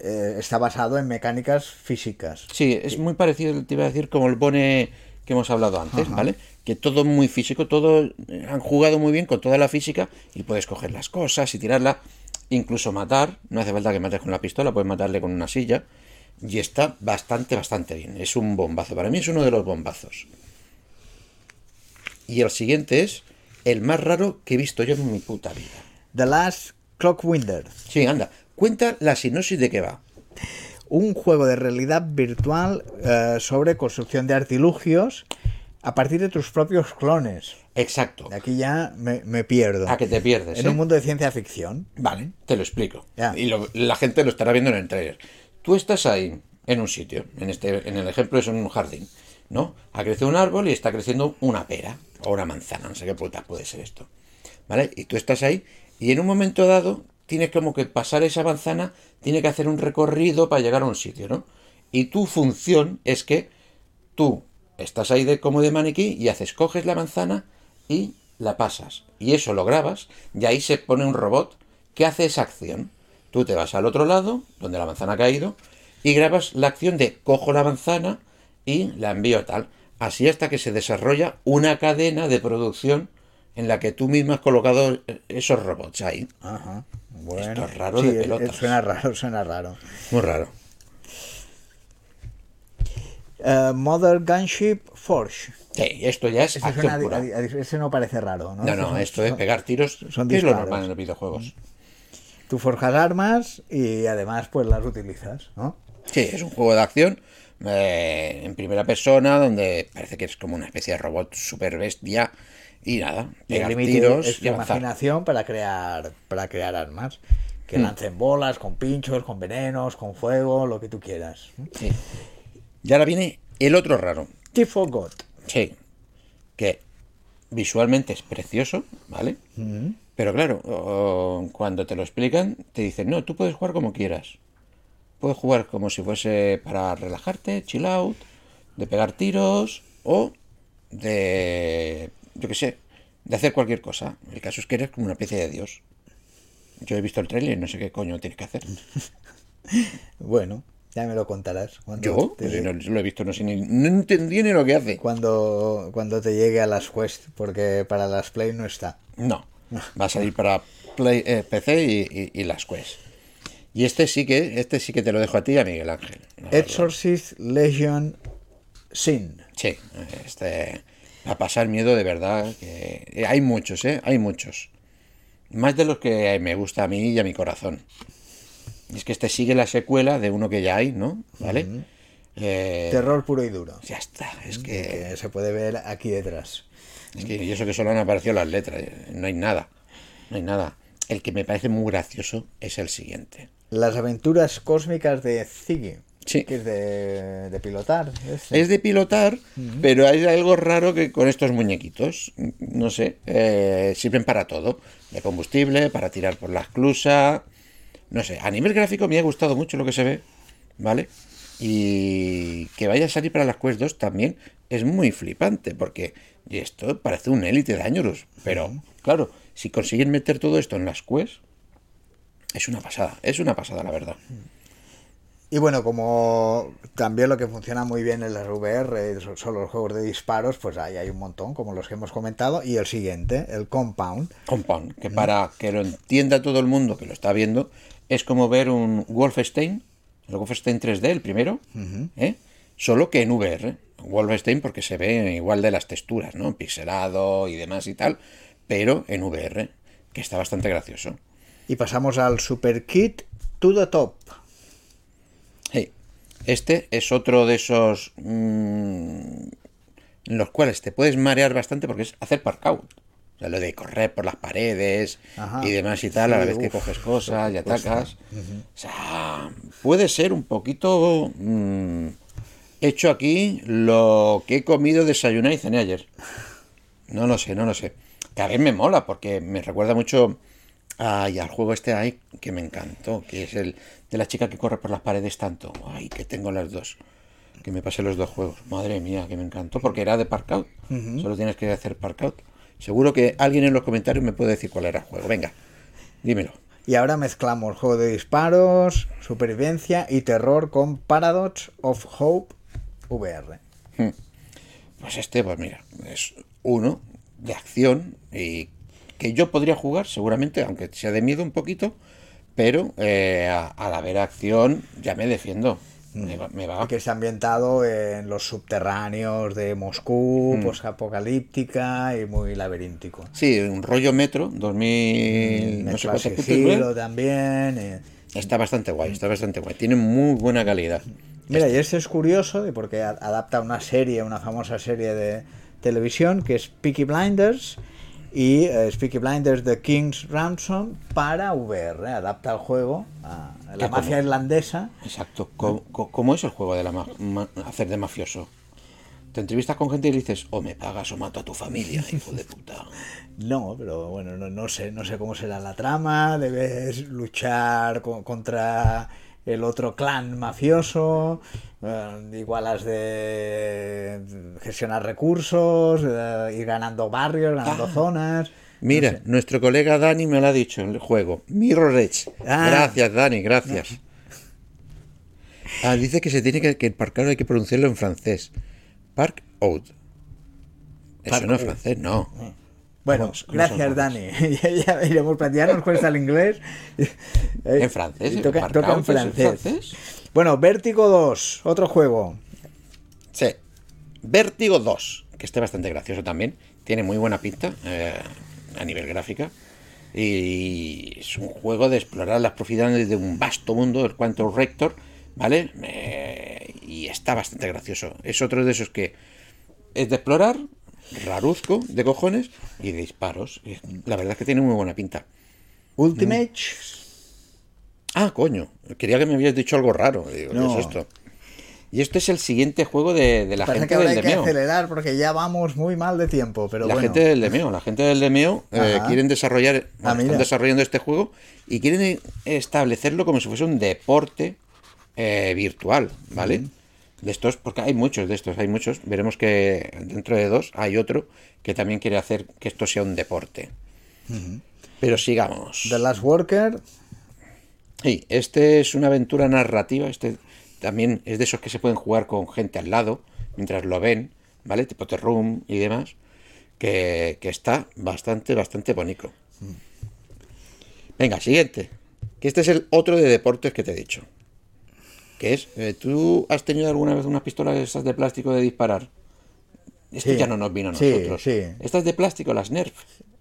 eh, está basado en mecánicas físicas. Sí, es muy parecido, te iba a decir, como el pone que hemos hablado antes, ¿vale? Que todo muy físico, todo eh, han jugado muy bien con toda la física y puedes coger las cosas y tirarla, incluso matar, no hace falta que mates con la pistola, puedes matarle con una silla y está bastante, bastante bien. Es un bombazo, para mí es uno de los bombazos. Y el siguiente es el más raro que he visto yo en mi puta vida. The Last Clockwinder. Sí, anda, cuenta la sinopsis de qué va. Un juego de realidad virtual eh, sobre construcción de artilugios a partir de tus propios clones. Exacto. Aquí ya me, me pierdo. A que te pierdes. En ¿eh? un mundo de ciencia ficción. Vale, te lo explico. Ya. Y lo- la gente lo estará viendo en el trailer. Tú estás ahí, en un sitio, en este, en el ejemplo es en un jardín, ¿no? Ha crecido un árbol y está creciendo una pera o una manzana, no sé qué puta puede ser esto. ¿Vale? Y tú estás ahí y en un momento dado tienes como que pasar esa manzana, tiene que hacer un recorrido para llegar a un sitio, ¿no? Y tu función es que tú estás ahí de, como de maniquí y haces, coges la manzana y la pasas. Y eso lo grabas y ahí se pone un robot que hace esa acción. Tú te vas al otro lado, donde la manzana ha caído, y grabas la acción de cojo la manzana y la envío tal. Así hasta que se desarrolla una cadena de producción en la que tú mismo has colocado esos robots ahí. Ajá. Bueno, Esto es raro sí, de pelotas. suena raro, suena raro. Muy raro. Eh, Mother Gunship Forge. Sí, esto ya es acción pura. a- a- ese no parece raro, ¿no? No, no, esto es pegar tiros, son que es lo normal en los videojuegos. Tú forjas armas y además pues las utilizas, ¿no? Sí, es un juego de acción eh, en primera persona donde parece que es como una especie de robot super bestia y nada, el tiros es tu y imaginación para crear, para crear armas. Que Hmm. lancen bolas, con pinchos, con venenos, con fuego, lo que tú quieras. Sí. Y ahora viene el otro raro. Thief of God. Sí, que visualmente es precioso, ¿vale? Pero claro, o- cuando te lo explican, te dicen, no, tú puedes jugar como quieras. Puedes jugar como si fuese para relajarte, chill out, de pegar tiros o de, yo qué sé, de hacer cualquier cosa. El caso es que eres como una especie de dios. Yo he visto el trailer y no sé qué coño tienes que hacer. Bueno, ya me lo contarás. Cuando ¿Yo? te- Pues no lo he visto, no sé ni, no entendí ni lo que hace. cuando, cuando te llegue a las Quest, porque para las Play no está. No, va a salir para Play, eh, PC y, y- y las Quest. Y este sí que, este sí que te lo dejo a ti y a Miguel Ángel. Exorcist Legion Sin. Sí, este a pasar miedo de verdad. que- eh, hay muchos, ¿eh? Hay muchos. Más de los que me gusta a mí y a mi corazón. Es que este sigue la secuela de uno que ya hay, ¿no? ¿Vale? Eh, Terror puro y duro. ya está. Es que, Que se puede ver aquí detrás. es que y eso que solo han aparecido las letras. eh, No hay nada. No hay nada. El que me parece muy gracioso es el siguiente. Las aventuras cósmicas de Ziggy. Sí. Que es de, de pilotar. este. Es de pilotar, pero hay algo raro que con estos muñequitos, no sé, eh, sirven para todo. De combustible, para tirar por la esclusa. No sé, a nivel gráfico me ha gustado mucho lo que se ve, ¿vale? Y que vaya a salir para las Quest 2 también es muy flipante, porque y esto parece un élite de Añorus. Pero, claro, si consiguen meter todo esto en las Quest, es una pasada, es una pasada, la verdad. Y bueno, como también lo que funciona muy bien en las VR son- son los juegos de disparos, pues ahí hay un montón, como los que hemos comentado. Y el siguiente, el Compound. Compound, que para que lo entienda todo el mundo que lo está viendo, es como ver un Wolfenstein, el Wolfenstein 3D, el primero, ¿eh? solo que en VR. Wolfenstein porque se ve igual de las texturas, ¿no? Pixelado y demás y tal, pero en VR, que está bastante gracioso. Y pasamos al Super Kit to the Top. Este es otro de esos mm, en los cuales te puedes marear bastante porque es hacer parkour. O sea, lo de correr por las paredes Ajá. y demás y tal, a la vez que coges cosas y atacas. O sea, puede ser un poquito mm, hecho aquí lo que he comido, desayunar y cené ayer. No lo sé, no lo sé. Que a ver me mola porque me recuerda mucho ay, al juego este ahí que me encantó, que es el de la chica que corre por las paredes tanto. Ay, que tengo las dos. Que me pasé los dos juegos. Madre mía, que me encantó porque era de parkout. Solo tienes que hacer parkout. Seguro que alguien en los comentarios me puede decir cuál era el juego. Venga, dímelo. Y ahora mezclamos juego de disparos, supervivencia y terror con Paradox of Hope VR. Pues este, pues mira, es uno de acción y que yo podría jugar seguramente, aunque sea de miedo un poquito, pero eh, a- al haber acción ya me defiendo. Me va, me va. Que está ambientado en los subterráneos de Moscú, Mm. posapocalíptica y muy laberíntico. Sí, un rollo metro, 2000, no sé puntos, sigilo ¿eh? también. Está bastante guay, está bastante guay. Tiene muy buena calidad. Mira, y este es curioso porque adapta una serie, una famosa serie de televisión que es Peaky Blinders y eh, es Peaky Blinders The King's Ransom para VR. Adapta el juego a la ¿Qué, mafia irlandesa. Exacto. ¿Cómo, cómo- es el juego de la ma- ma- hacer de mafioso? Te entrevistas con gente y le dices, o me pagas o mato a tu familia, hijo de puta. No, pero bueno, no, no sé, no sé cómo será la trama. Debes luchar co- contra el otro clan mafioso. Eh, igual has de gestionar recursos, eh, ir ganando barrios, ganando Ah. zonas. Mira, nuestro colega Dani me lo ha dicho en el juego. Mirror Edge. Ah. Gracias, Dani, gracias. Ah, dice que se tiene que, que el parkour hay que pronunciarlo en francés. Park out. Eso Park no es francés, no. Bueno, ¿Cómo- cómo gracias Dani. ya, ya iremos platicando, nos cuesta el inglés. ¿En francés? Y Toca, ¿Park toca en es en francés. Bueno, Vértigo 2, otro juego. Sí. Vértigo 2, que esté bastante gracioso también. Tiene muy buena pinta eh, a nivel gráfica. Y es un juego de explorar las profundidades de un vasto mundo, el Quantum Rector, ¿vale? Eh, y está bastante gracioso. Es otro de esos que es de explorar, raruzco, de cojones, y de disparos. La verdad es que tiene muy buena pinta. Ultimate. Ah, coño, quería que me habías dicho algo raro. Digo, ¿qué No. es esto? Y este es el siguiente juego de, de la Parece gente que ahora del hay que acelerar porque ya vamos muy mal de tiempo, pero la bueno. gente del Demeo, la gente del Demeo eh, quieren desarrollar, bueno, Ah, mira. están desarrollando este juego y quieren establecerlo como si fuese un deporte eh, virtual, ¿vale? De estos, porque hay muchos de estos, hay muchos. Veremos que dentro de dos hay otro que también quiere hacer que esto sea un deporte. Pero sigamos. The Last Worker. Sí, este es una aventura narrativa. Este también es de esos que se pueden jugar con gente al lado mientras lo ven, ¿vale? Tipo The Room y demás. Que, que está bastante, bastante bonito. Venga, siguiente. Que este es el otro de deportes que te he dicho. Que es, eh, ¿tú has tenido alguna vez unas pistolas esas de plástico de disparar? Esto Sí. ya no nos vino a Sí, nosotros. sí. Estas de plástico, las Nerf.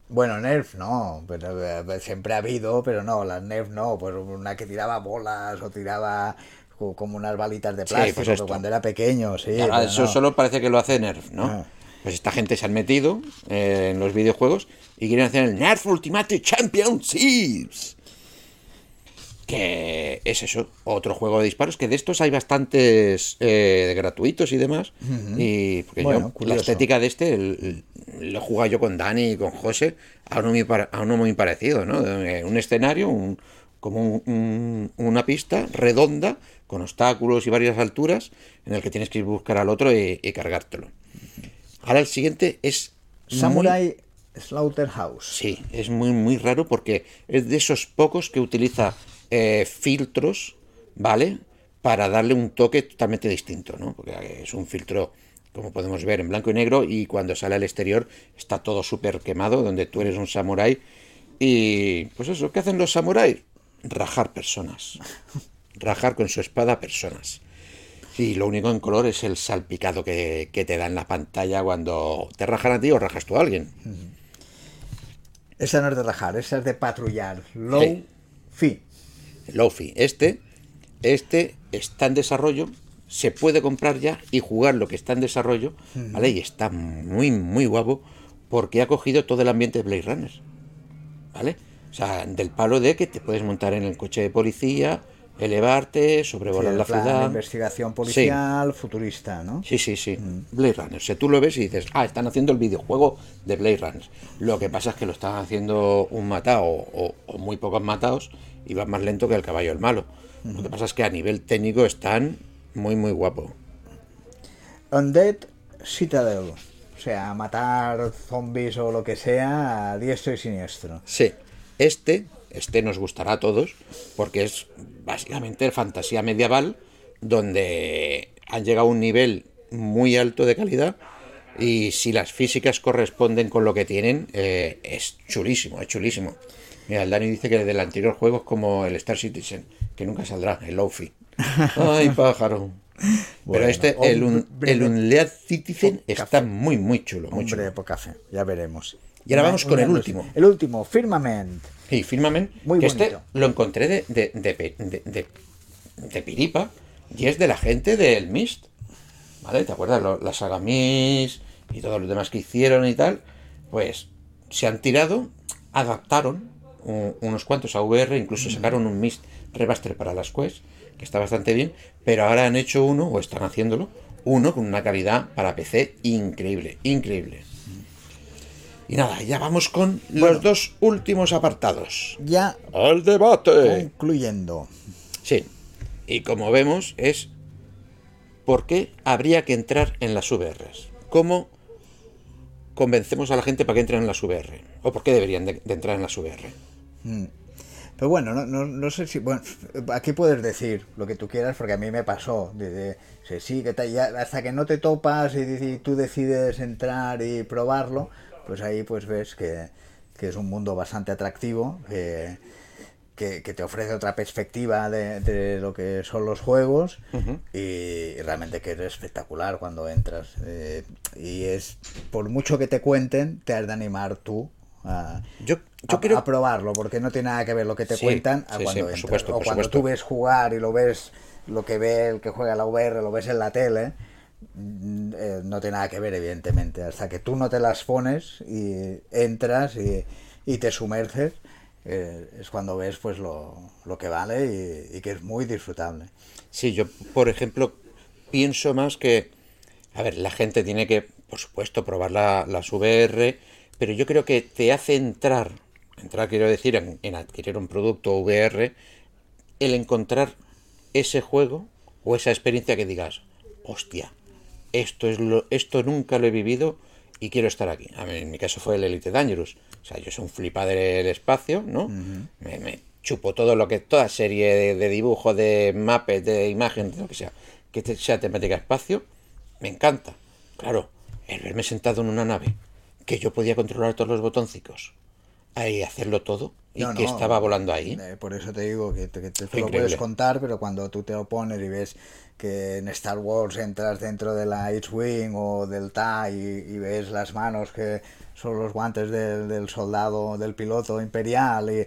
Bueno, Nerf no, pero eh, siempre ha habido, pero no, las Nerf no, pues una que tiraba bolas o tiraba co- como unas balitas de Sí, plástico pues cuando era pequeño, sí. Eso no. solo parece que lo hace Nerf, ¿no? Ah. Pues esta gente se han metido eh, en los videojuegos y quieren hacer el Nerf Ultimate Championships. Que es eso, otro juego de disparos, que de estos hay bastantes eh, gratuitos y demás. Y porque Bueno, yo, la estética de este el- el- lo he jugado yo con Dani y con José a uno muy, a uno muy parecido, ¿no? Eh, Un escenario, un, como un- un- una pista redonda con obstáculos y varias alturas en el que tienes que ir buscar al otro y, y cargártelo. Ahora el siguiente es muy- Samurai Slaughterhouse. Sí, es muy, muy raro porque es de esos pocos que utiliza eh, filtros, ¿vale? Para darle un toque totalmente distinto, ¿no? Porque es un filtro, como podemos ver, en blanco y negro y cuando sale al exterior está todo súper quemado, donde tú eres un samurái. Y pues eso, ¿qué hacen los samuráis? Rajar personas. Rajar con su espada personas. Y lo único en color es el salpicado que, que te da en la pantalla cuando te rajan a ti o rajas tú a alguien. Esa no es de rajar, esa es de patrullar. Low Sí. fee. Lofi. Este, este está en desarrollo, se puede comprar ya y jugar lo que está en desarrollo, ¿vale? Y está muy, muy guapo porque ha cogido todo el ambiente de Blade Runner, ¿vale? O sea, del palo de que te puedes montar en el coche de policía, elevarte, sobrevolar Sí, la en plan ciudad. Investigación policial, futurista, ¿no? Sí, sí, sí. Blade Runner. O sea, tú lo ves y dices, ah, están haciendo el videojuego de Blade Runner. Lo que pasa es que lo están haciendo un matado o, o muy pocos matados y van más lento que el caballo el malo. Lo que pasa es que a nivel técnico están muy, muy guapo. Undead Citadel. O sea, matar zombies o lo que sea a diestro y siniestro. Sí, este, este nos gustará a todos porque es básicamente fantasía medieval donde han llegado a un nivel muy alto de calidad y si las físicas corresponden con lo que tienen, eh, es chulísimo, es chulísimo. Mira, el Dani dice que del anterior juego es como el Star Citizen, que nunca saldrá, el Lofi. Ay, pájaro. Pero este, el, un, el Unlead Citizen está muy, muy chulo, muy chulo. de poca fe, ya veremos. Y ahora vamos con el último. El último, Firmament. Sí, Firmament, Muy que este lo encontré de Piripa y es de la gente del Mist. ¿Vale? ¿Te acuerdas? Lo- la saga Mist y todos los demás que hicieron y tal. Pues se han tirado, adaptaron un- unos cuantos a VR, incluso sacaron un Mist remaster para las Quest, que está bastante bien, pero ahora han hecho uno, o están haciéndolo, uno con una calidad para PC increíble, increíble. Y nada, ya vamos con los dos últimos apartados. Ya ¡Al debate! concluyendo. Sí, y como vemos es por qué habría que entrar en las VRs. ¿Cómo convencemos a la gente para que entren en las VR? ¿O por qué deberían de, de entrar en las VR? Pero bueno, no, no, no sé si. Bueno, aquí puedes decir lo que tú quieras, porque a mí me pasó. De, de- sí, sí, que te- ya- hasta que no te topas y, y tú decides entrar y probarlo, pues ahí pues ves que, que es un mundo bastante atractivo, que, que, que te ofrece otra perspectiva de, de lo que son los juegos y, realmente que es espectacular cuando entras. eh, y es, por mucho que te cuenten, te has de animar tú. A, Yo, yo a, creo... a probarlo, porque no tiene nada que ver lo que te Sí, cuentan a sí, sí, cuando por entras. supuesto, o por cuando supuesto. tú ves jugar y lo ves, lo que ve el que juega la VR, lo ves en la tele, mm, eh, no tiene nada que ver, evidentemente. Hasta que tú no te las pones y entras y, y te sumerges, eh, es cuando ves pues lo, lo que vale y, y que es muy disfrutable. Sí, yo, por ejemplo, pienso más que, a ver, la gente tiene que, por supuesto, probar la, las VR, pero yo creo que te hace entrar, entrar quiero decir, en, en adquirir un producto VR, el encontrar ese juego o esa experiencia que digas, hostia, esto es lo, esto nunca lo he vivido y quiero estar aquí. A mí, en mi caso fue el Elite Dangerous. O sea, yo soy un flipa del espacio, ¿no? me, me chupo todo lo que, toda serie de, de dibujo, de mapes, de imagen, de lo que sea, que sea temática espacio, me encanta. Claro, el verme sentado en una nave, que yo podía controlar todos los botoncicos, ahí hacerlo todo, y No, que no, estaba volando ahí. eh, por eso te digo que te, que te- lo puedes contar, pero cuando tú te lo pones y ves que en Star Wars entras dentro de la X-Wing o del TIE y, y ves las manos que son los guantes del, del soldado, del piloto imperial y,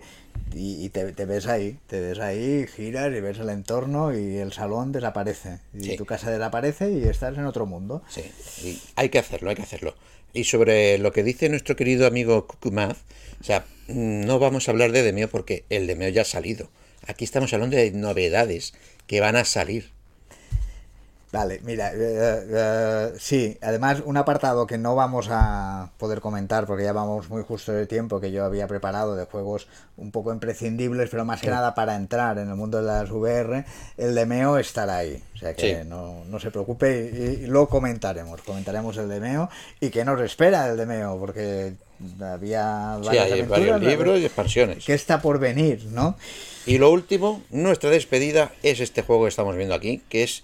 y- y te, te ves ahí, te ves ahí, giras y ves el entorno y el salón desaparece. Y Sí. tu casa desaparece y estás en otro mundo. Sí, y hay que hacerlo, hay que hacerlo. Y sobre lo que dice nuestro querido amigo Kukumaz, o sea, mm, no vamos a hablar de Demeo porque el Demeo ya ha salido. Aquí estamos hablando de novedades que van a salir. Vale, mira, eh, eh, sí, además un apartado que no vamos a poder comentar porque ya vamos muy justo de tiempo que yo había preparado de juegos un poco imprescindibles, pero más que nada para entrar en el mundo de las VR, el de Meo estará ahí. O sea que Sí. no, no se preocupe y, y lo comentaremos, comentaremos el de Meo y qué nos espera el de Meo, porque había Sí, varias hay aventuras, varios libros y expansiones. que está por venir, ¿no? Y lo último, nuestra despedida es este juego que estamos viendo aquí, que es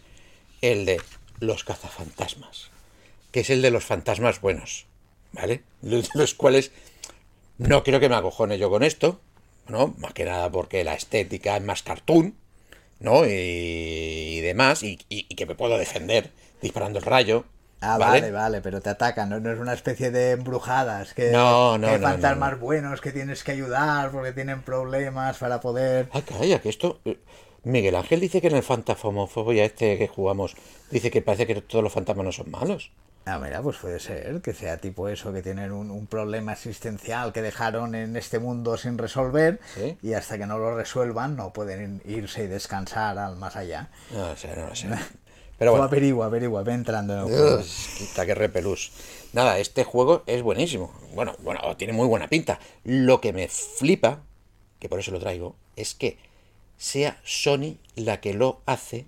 el de los cazafantasmas, que es el de los fantasmas buenos, ¿vale? Los, cuales no quiero que me acojone yo con esto, ¿no? Más que nada porque la estética es más cartoon, ¿no? Y, y demás, y, y- y que me puedo defender disparando el rayo. Ah, ¿vale? vale, vale, pero te atacan, no, no es una especie de embrujadas, que, No, no, que hay fantasmas no. buenos que tienes que ayudar porque tienen problemas para poder... Ah, calla, que esto. Miguel Ángel dice que en el Fantafomofobia este que jugamos, dice que parece que todos los fantasmas no son malos. Ah, mira, pues puede ser que sea tipo eso, que tienen un, un problema existencial que dejaron en este mundo sin resolver Sí. y hasta que no lo resuelvan no pueden irse y descansar al más allá. No sé, no lo sé. Pero bueno, averigua, averigua, ve entrando en el juego. Dios, quita que repelús. Nada, este juego es buenísimo. Bueno, bueno, tiene muy buena pinta. Lo que me flipa, que por eso lo traigo, es que sea Sony la que lo hace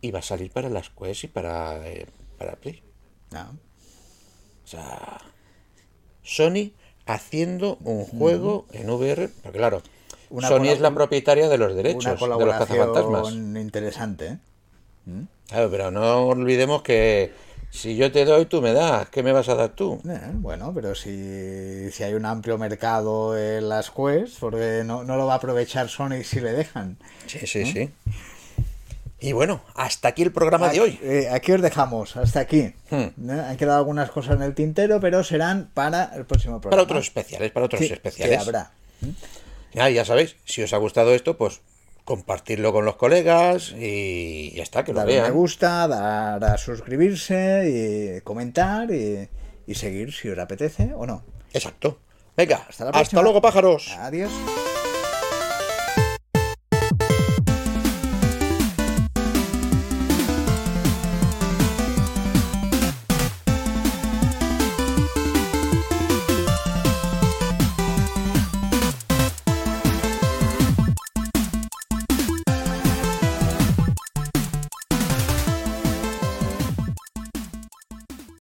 y va a salir para las Quest y para, eh, para Play. No. O sea, Sony haciendo un juego en VR, porque claro, Una Sony es la propietaria de los Una derechos de los cazafantasmas. interesante, ¿eh? Claro, pero no olvidemos que si yo te doy, tú me das. ¿Qué me vas a dar tú? Eh, bueno, pero si, si hay un amplio mercado en las Quest, porque no, no lo va a aprovechar Sony si le dejan. Sí, sí, sí. Y bueno, hasta aquí el programa de hoy. Eh, aquí os dejamos, hasta aquí. Hmm. Han quedado algunas cosas en el tintero, pero serán para el próximo programa. Para otros especiales, para otros Sí, especiales. que habrá. Ya, ya sabéis, si os ha gustado esto, pues compartirlo con los colegas y ya está, que lo Dar un me vean. gusta, dar a suscribirse y comentar y, y seguir si os apetece o no. Exacto. Venga, Hasta la hasta próxima. luego, pájaros. Adiós.